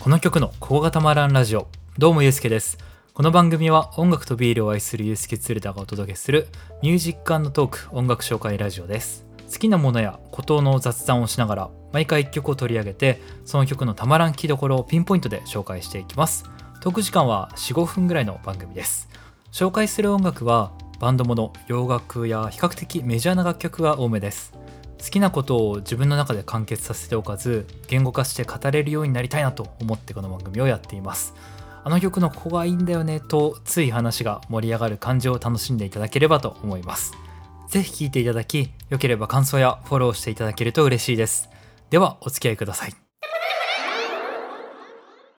この曲のここがたまらんラジオ。どうもゆうすけです。この番組は音楽とビールを愛するゆうすけツルダがお届けするミュージックトーク音楽紹介ラジオです。好きなものやことの雑談をしながら毎回1曲を取り上げてその曲のたまらん聴きどころをピンポイントで紹介していきます。トーク時間は45分ぐらいの番組です。紹介する音楽はバンドもの洋楽や比較的メジャーな楽曲が多めです。好きなことを自分の中で完結させておかず言語化して語れるようになりたいなと思ってこの番組をやっています。あの曲のここがいいんだよねとつい話が盛り上がる感じを楽しんでいただければと思います。ぜひ聴いていただき良ければ感想やフォローしていただけると嬉しいです。ではお付き合いください。